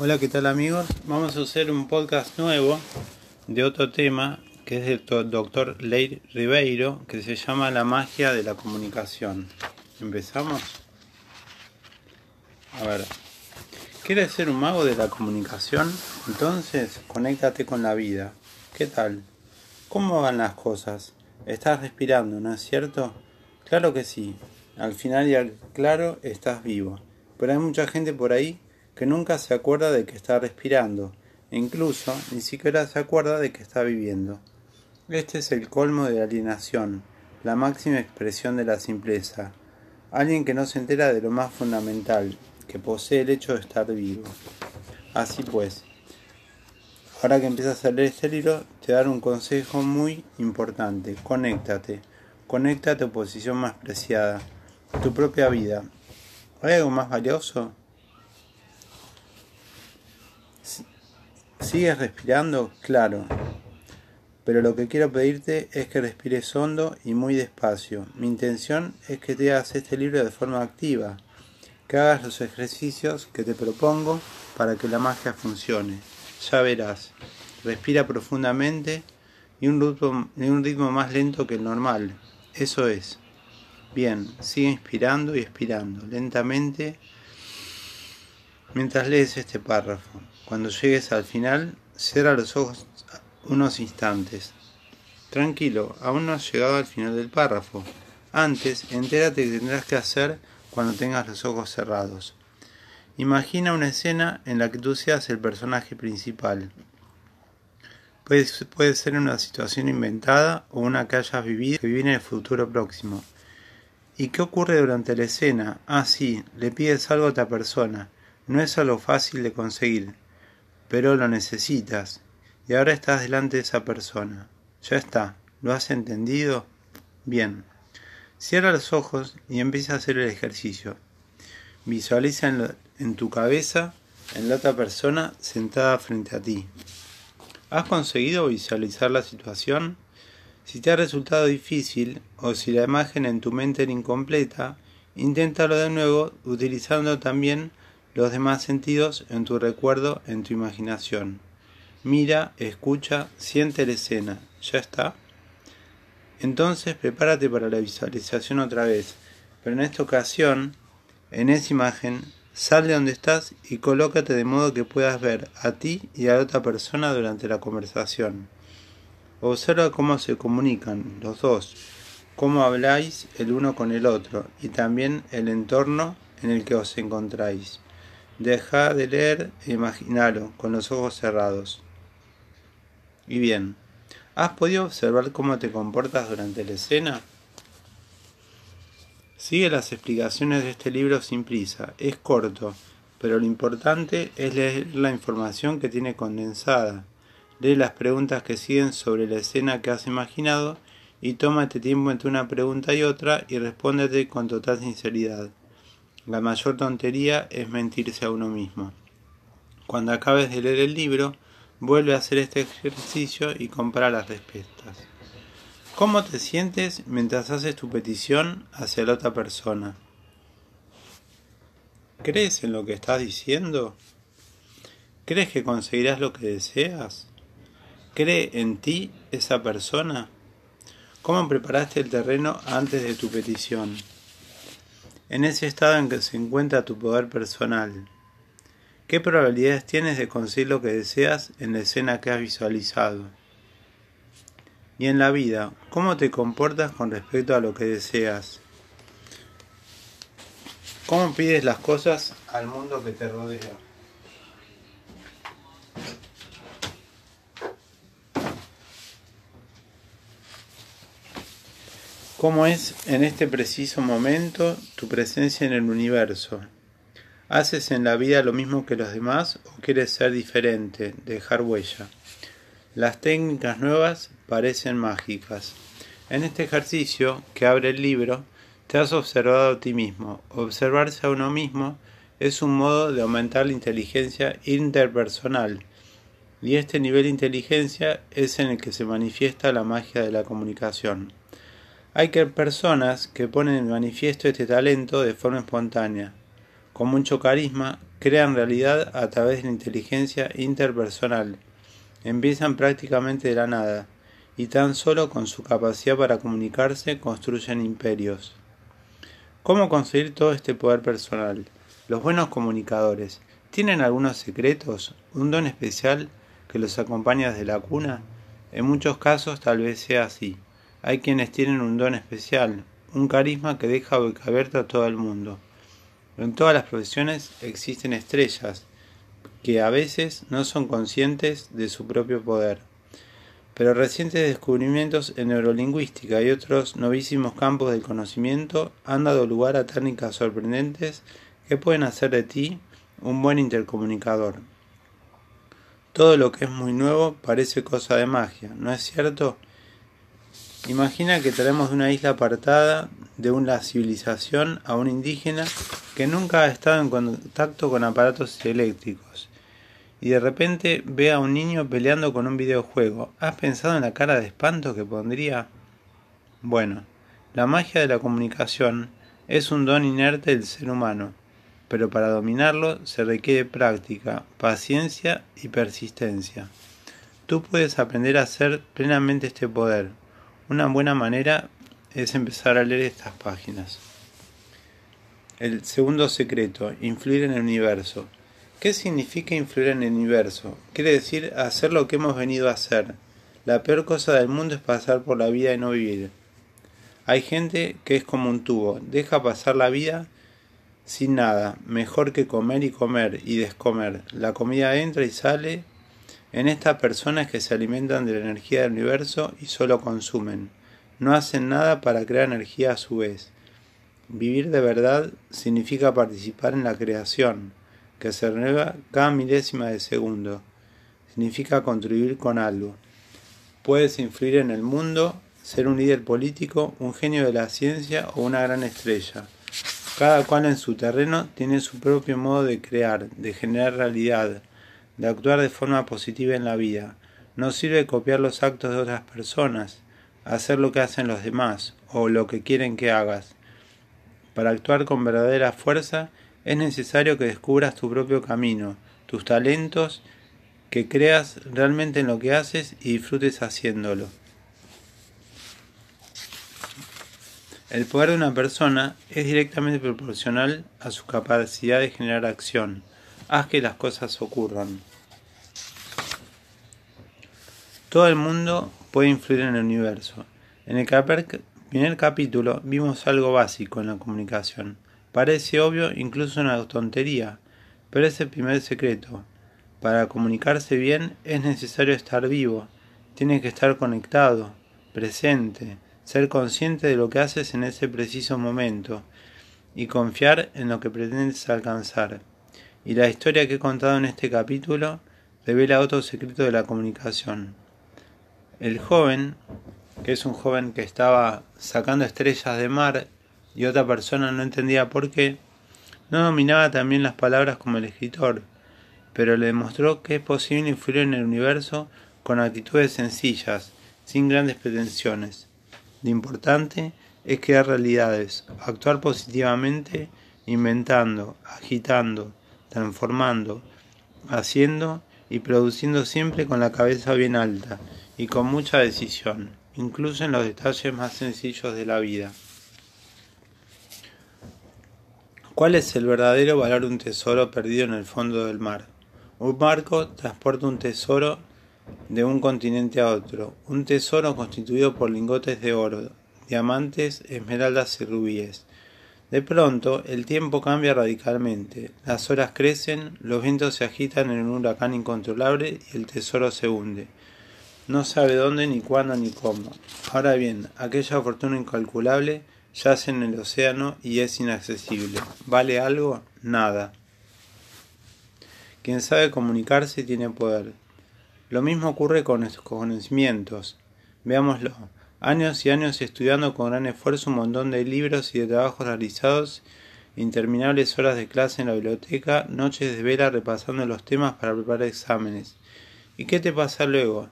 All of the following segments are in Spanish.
Hola, ¿qué tal amigos? Vamos a hacer un podcast nuevo de otro tema que es del doctor Leir Ribeiro, que se llama La magia de la comunicación. ¿Empezamos? A ver, ¿quieres ser un mago de la comunicación? Entonces, conéctate con la vida. ¿Qué tal? ¿Cómo van las cosas? Estás respirando, ¿no es cierto? Claro que sí. Al final y al claro estás vivo. Pero hay mucha gente por ahí que nunca se acuerda de que está respirando, e incluso ni siquiera se acuerda de que está viviendo. Este es el colmo de la alienación, la máxima expresión de la simpleza. Alguien que no se entera de lo más fundamental, que posee el hecho de estar vivo. Así pues, ahora que empiezas a leer este libro, te daré un consejo muy importante. Conéctate. Conecta a tu posición más preciada, tu propia vida. ¿Hay algo más valioso? ¿Sigues respirando? Claro. Pero lo que quiero pedirte es que respires hondo y muy despacio. Mi intención es que te hagas este libro de forma activa, que hagas los ejercicios que te propongo para que la magia funcione. Ya verás. Respira profundamente y un ritmo, un ritmo más lento que el normal. Eso es. Bien, sigue inspirando y expirando lentamente mientras lees este párrafo. Cuando llegues al final, cierra los ojos unos instantes. Tranquilo, aún no has llegado al final del párrafo. Antes, entérate que tendrás que hacer cuando tengas los ojos cerrados. Imagina una escena en la que tú seas el personaje principal. Puede, ser una situación inventada o una que hayas vivido que viene en el futuro próximo. ¿Y qué ocurre durante la escena? Ah, sí, le pides algo a otra persona. No es algo fácil de conseguir, pero lo necesitas, y ahora estás delante de esa persona. Ya está, ¿lo has entendido? Bien. Cierra los ojos y empieza a hacer el ejercicio. Visualiza en, tu cabeza en la otra persona sentada frente a ti. ¿Has conseguido visualizar la situación? Si te ha resultado difícil o si la imagen en tu mente era incompleta, inténtalo de nuevo utilizando también los demás sentidos en tu recuerdo, en tu imaginación. Mira, escucha, siente la escena. ¿Ya está? Entonces prepárate para la visualización otra vez, pero en esta ocasión, en esa imagen, sal de donde estás y colócate de modo que puedas ver a ti y a la otra persona durante la conversación. Observa cómo se comunican los dos, cómo habláis el uno con el otro y también el entorno en el que os encontráis. Deja de leer e imaginalo con los ojos cerrados. Y bien, ¿has podido observar cómo te comportas durante la escena? Sigue las explicaciones de este libro sin prisa. Es corto, pero lo importante es leer la información que tiene condensada. Lee las preguntas que siguen sobre la escena que has imaginado y tómate tiempo entre una pregunta y otra y respóndete con total sinceridad. La mayor tontería es mentirse a uno mismo. Cuando acabes de leer el libro, vuelve a hacer este ejercicio y compara las respuestas. ¿Cómo te sientes mientras haces tu petición hacia la otra persona? ¿Crees en lo que estás diciendo? ¿Crees que conseguirás lo que deseas? ¿Cree en ti esa persona? ¿Cómo preparaste el terreno antes de tu petición? En ese estado en que se encuentra tu poder personal. ¿Qué probabilidades tienes de conseguir lo que deseas en la escena que has visualizado? Y en la vida, ¿cómo te comportas con respecto a lo que deseas? ¿Cómo pides las cosas al mundo que te rodea? ¿Cómo es en este preciso momento tu presencia en el universo? ¿Haces en la vida lo mismo que los demás o quieres ser diferente, dejar huella? Las técnicas nuevas parecen mágicas. En este ejercicio que abre el libro, te has observado a ti mismo. Observarse a uno mismo es un modo de aumentar la inteligencia interpersonal. Y este nivel de inteligencia es en el que se manifiesta la magia de la comunicación. Hay que personas que ponen en manifiesto este talento de forma espontánea, con mucho carisma, crean realidad a través de la inteligencia interpersonal. Empiezan prácticamente de la nada, y tan solo con su capacidad para comunicarse construyen imperios. ¿Cómo conseguir todo este poder personal? Los buenos comunicadores, ¿tienen algunos secretos, un don especial que los acompaña desde la cuna? En muchos casos tal vez sea así. Hay quienes tienen un don especial, un carisma que deja abierta a todo el mundo. En todas las profesiones existen estrellas que a veces no son conscientes de su propio poder. Pero recientes descubrimientos en neurolingüística y otros novísimos campos del conocimiento han dado lugar a técnicas sorprendentes que pueden hacer de ti un buen intercomunicador. Todo lo que es muy nuevo parece cosa de magia, ¿no es cierto? Imagina que traemos de una isla apartada de una civilización a un indígena que nunca ha estado en contacto con aparatos eléctricos y de repente ve a un niño peleando con un videojuego. ¿Has pensado en la cara de espanto que pondría? Bueno, la magia de la comunicación es un don inerte del ser humano, pero para dominarlo se requiere práctica, paciencia y persistencia. Tú puedes aprender a hacer plenamente este poder. Una buena manera es empezar a leer estas páginas. El segundo secreto, influir en el universo. ¿Qué significa influir en el universo? Quiere decir hacer lo que hemos venido a hacer. La peor cosa del mundo es pasar por la vida y no vivir. Hay gente que es como un tubo, deja pasar la vida sin nada, mejor que comer y comer y descomer. La comida entra y sale en estas personas que se alimentan de la energía del universo y solo consumen. No hacen nada para crear energía a su vez. Vivir de verdad significa participar en la creación, que se renueva cada milésima de segundo. Significa contribuir con algo. Puedes influir en el mundo, ser un líder político, un genio de la ciencia o una gran estrella. Cada cual en su terreno tiene su propio modo de crear, de generar realidad, de actuar de forma positiva en la vida. No sirve copiar los actos de otras personas, hacer lo que hacen los demás o lo que quieren que hagas. Para actuar con verdadera fuerza es necesario que descubras tu propio camino, tus talentos, que creas realmente en lo que haces y disfrutes haciéndolo. El poder de una persona es directamente proporcional a su capacidad de generar acción. Haz que las cosas ocurran. Todo el mundo puede influir en el universo. En el primer capítulo vimos algo básico en la comunicación. Parece obvio, incluso una tontería, pero es el primer secreto. Para comunicarse bien es necesario estar vivo, tienes que estar conectado, presente, ser consciente de lo que haces en ese preciso momento y confiar en lo que pretendes alcanzar. Y la historia que he contado en este capítulo revela otro secreto de la comunicación. El joven que es un joven que estaba sacando estrellas de mar y otra persona no entendía por qué, no dominaba también las palabras como el escritor, pero le demostró que es posible influir en el universo con actitudes sencillas, sin grandes pretensiones. Lo importante es crear realidades, actuar positivamente, inventando, agitando, transformando, haciendo y produciendo siempre con la cabeza bien alta y con mucha decisión incluso en los detalles más sencillos de la vida. ¿Cuál es el verdadero valor de un tesoro perdido en el fondo del mar? Un barco transporta un tesoro de un continente a otro, un tesoro constituido por lingotes de oro, diamantes, esmeraldas y rubíes. De pronto, el tiempo cambia radicalmente, las horas crecen, los vientos se agitan en un huracán incontrolable y el tesoro se hunde. No sabe dónde, ni cuándo, ni cómo. Ahora bien, aquella fortuna incalculable yace en el océano y es inaccesible. ¿Vale algo? Nada. Quien sabe comunicarse tiene poder. Lo mismo ocurre con nuestros conocimientos. Veámoslo. Años y años estudiando con gran esfuerzo un montón de libros y de trabajos realizados, interminables horas de clase en la biblioteca, noches de vela repasando los temas para preparar exámenes. ¿Y qué te pasa luego?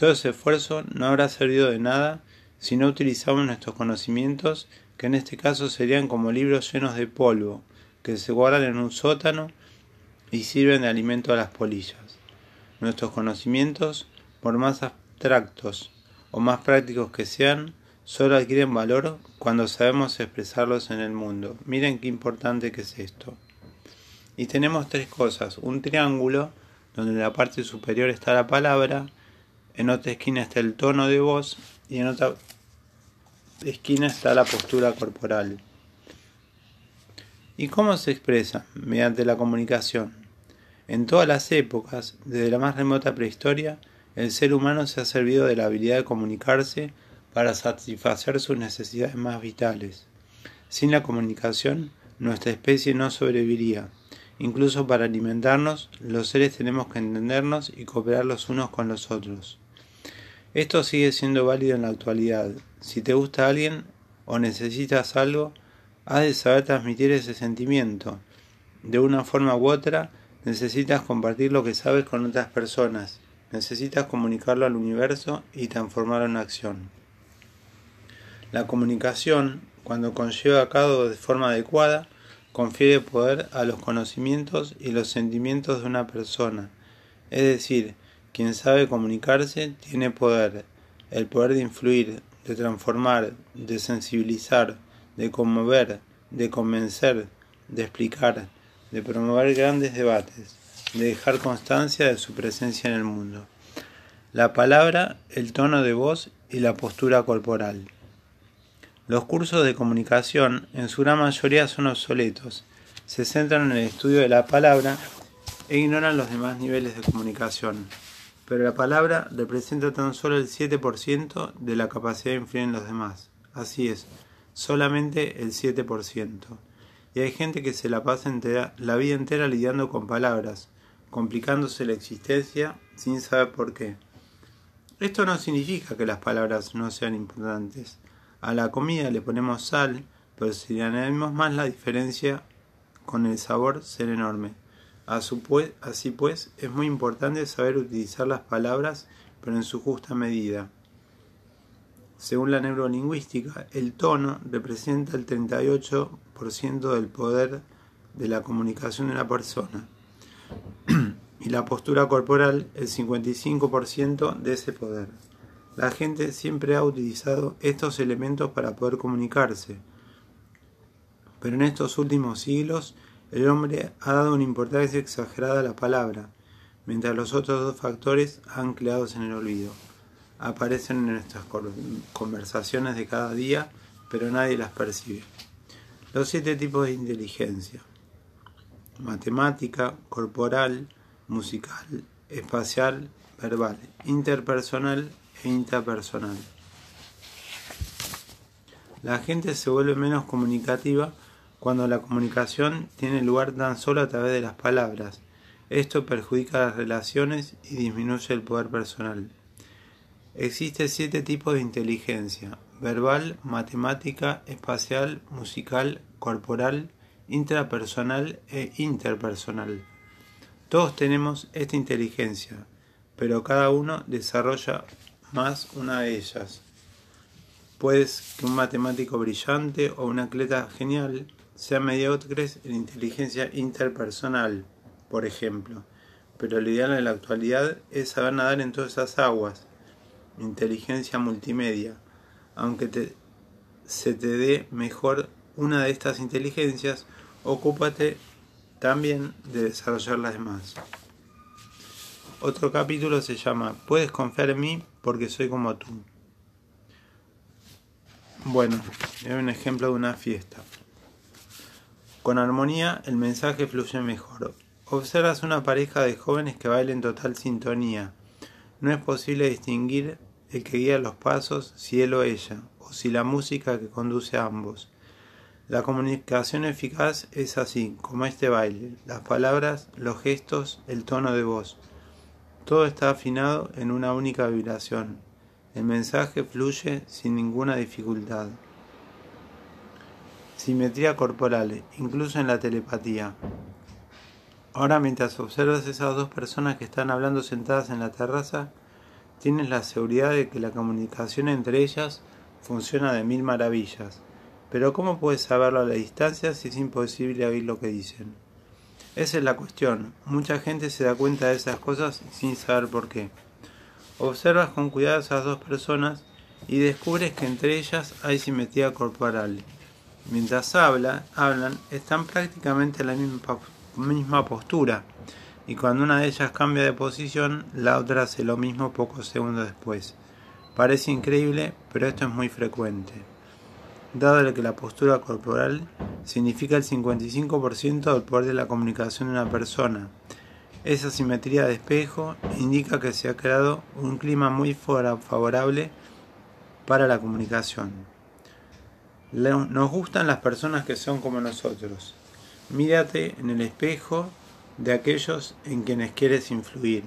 Todo ese esfuerzo no habrá servido de nada si no utilizamos nuestros conocimientos, que en este caso serían como libros llenos de polvo, que se guardan en un sótano y sirven de alimento a las polillas. Nuestros conocimientos, por más abstractos o más prácticos que sean, solo adquieren valor cuando sabemos expresarlos en el mundo. Miren qué importante que es esto. Y tenemos tres cosas. Un triángulo, donde en la parte superior está la palabra, en otra esquina está el tono de voz y en otra esquina está la postura corporal. ¿Y cómo se expresa? Mediante la comunicación. En todas las épocas, desde la más remota prehistoria, el ser humano se ha servido de la habilidad de comunicarse para satisfacer sus necesidades más vitales. Sin la comunicación, nuestra especie no sobreviviría. Incluso para alimentarnos, los seres tenemos que entendernos y cooperar los unos con los otros. Esto sigue siendo válido en la actualidad. Si te gusta alguien o necesitas algo, has de saber transmitir ese sentimiento. De una forma u otra, necesitas compartir lo que sabes con otras personas. Necesitas comunicarlo al universo y transformarlo en acción. La comunicación, cuando conlleva a cabo de forma adecuada, confiere poder a los conocimientos y los sentimientos de una persona. Es decir, quien sabe comunicarse tiene poder, el poder de influir, de transformar, de sensibilizar, de conmover, de convencer, de explicar, de promover grandes debates, de dejar constancia de su presencia en el mundo. La palabra, el tono de voz y la postura corporal. Los cursos de comunicación en su gran mayoría son obsoletos, se centran en el estudio de la palabra e ignoran los demás niveles de comunicación pero la palabra representa tan solo el 7% de la capacidad de influir en los demás. Así es, solamente el 7%. Y hay gente que se la pasa entera, la vida entera lidiando con palabras, complicándose la existencia sin saber por qué. Esto no significa que las palabras no sean importantes. A la comida le ponemos sal, pero si le añadimos más la diferencia con el sabor será enorme. Así pues, es muy importante saber utilizar las palabras, pero en su justa medida. Según la neurolingüística, el tono representa el 38% del poder de la comunicación de una persona y la postura corporal el 55% de ese poder. La gente siempre ha utilizado estos elementos para poder comunicarse, pero en estos últimos siglos el hombre ha dado una importancia exagerada a la palabra, mientras los otros dos factores han creados en el olvido. Aparecen en nuestras conversaciones de cada día, pero nadie las percibe. Los siete tipos de inteligencia. Matemática, corporal, musical, espacial, verbal, interpersonal e intrapersonal. La gente se vuelve menos comunicativa cuando la comunicación tiene lugar tan solo a través de las palabras. Esto perjudica las relaciones y disminuye el poder personal. Existen siete tipos de inteligencia, verbal, matemática, espacial, musical, corporal, intrapersonal e interpersonal. Todos tenemos esta inteligencia, pero cada uno desarrolla más una de ellas. Puedes que un matemático brillante o un atleta genial sean mediocres en inteligencia interpersonal, por ejemplo, pero lo ideal en la actualidad es saber nadar en todas esas aguas, inteligencia multimedia, aunque se te dé mejor una de estas inteligencias, ocúpate también de desarrollar las demás. Otro capítulo se llama Puedes confiar en mí porque soy como tú. Bueno, es un ejemplo de una fiesta. Con armonía el mensaje fluye mejor. Observas una pareja de jóvenes que bailan en total sintonía. No es posible distinguir el que guía los pasos si él o ella, o si la música que conduce a ambos. La comunicación eficaz es así, como este baile, las palabras, los gestos, el tono de voz. Todo está afinado en una única vibración. El mensaje fluye sin ninguna dificultad simetría corporal, incluso en la telepatía. Ahora mientras observas esas dos personas que están hablando sentadas en la terraza, tienes la seguridad de que la comunicación entre ellas funciona de mil maravillas. Pero ¿cómo puedes saberlo a la distancia si es imposible oír lo que dicen? Esa es la cuestión. Mucha gente se da cuenta de esas cosas sin saber por qué. Observas con cuidado a esas dos personas y descubres que entre ellas hay simetría corporal. Mientras habla, hablan, están prácticamente en la misma, misma postura y cuando una de ellas cambia de posición, la otra hace lo mismo pocos segundos después. Parece increíble, pero esto es muy frecuente. Dado que la postura corporal significa el 55% del poder de la comunicación de una persona, esa simetría de espejo indica que se ha creado un clima muy favorable para la comunicación. Nos gustan las personas que son como nosotros. Mírate en el espejo de aquellos en quienes quieres influir.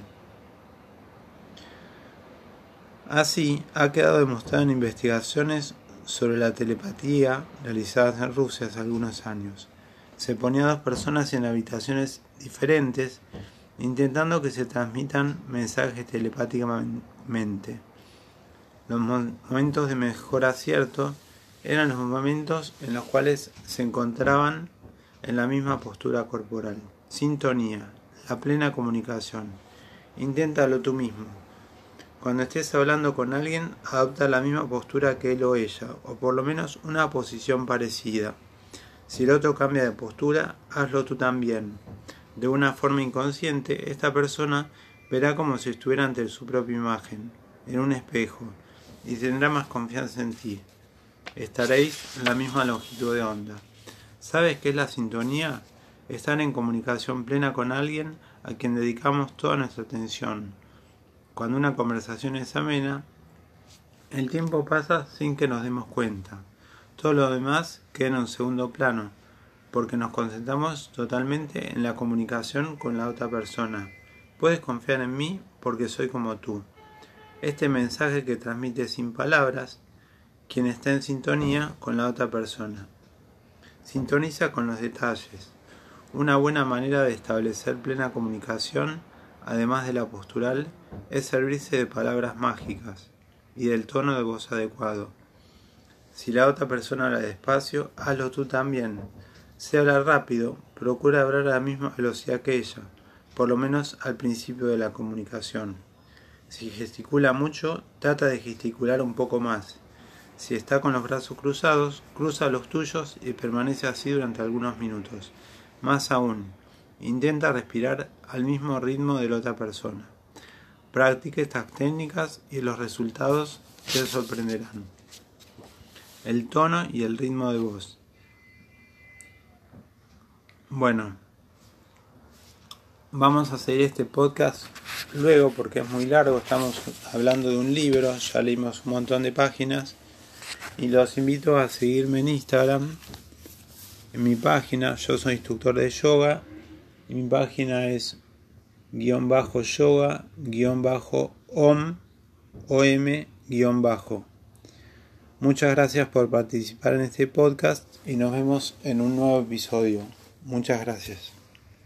Así, ha quedado demostrado en investigaciones sobre la telepatía realizadas en Rusia hace algunos años. Se ponía a dos personas en habitaciones diferentes intentando que se transmitan mensajes telepáticamente. Los momentos de mejor acierto eran los momentos en los cuales se encontraban en la misma postura corporal. Sintonía, la plena comunicación. Inténtalo tú mismo. Cuando estés hablando con alguien, adopta la misma postura que él o ella, o por lo menos una posición parecida. Si el otro cambia de postura, hazlo tú también. De una forma inconsciente, esta persona verá como si estuviera ante su propia imagen, en un espejo, y tendrá más confianza en ti. Estaréis en la misma longitud de onda. ¿Sabes qué es la sintonía? estar en comunicación plena con alguien a quien dedicamos toda nuestra atención. Cuando una conversación es amena, el tiempo pasa sin que nos demos cuenta. Todo lo demás queda en un segundo plano, porque nos concentramos totalmente en la comunicación con la otra persona. Puedes confiar en mí porque soy como tú. Este mensaje que transmite sin palabras, quien está en sintonía con la otra persona. Sintoniza con los detalles. Una buena manera de establecer plena comunicación, además de la postural, es servirse de palabras mágicas y del tono de voz adecuado. Si la otra persona habla despacio, hazlo tú también. Si habla rápido, procura hablar a la misma velocidad que ella, por lo menos al principio de la comunicación. Si gesticula mucho, trata de gesticular un poco más. Si está con los brazos cruzados, cruza los tuyos y permanece así durante algunos minutos. Más aún, intenta respirar al mismo ritmo de la otra persona. Practique estas técnicas y los resultados te sorprenderán. El tono y el ritmo de voz. Bueno, vamos a seguir este podcast luego porque es muy largo. Estamos hablando de un libro, ya leímos un montón de páginas. Y los invito a seguirme en Instagram en mi página. Yo soy instructor de yoga y mi página es guion bajo yoga guion bajo om om guion bajo. Muchas gracias por participar en este podcast y nos vemos en un nuevo episodio. Muchas gracias.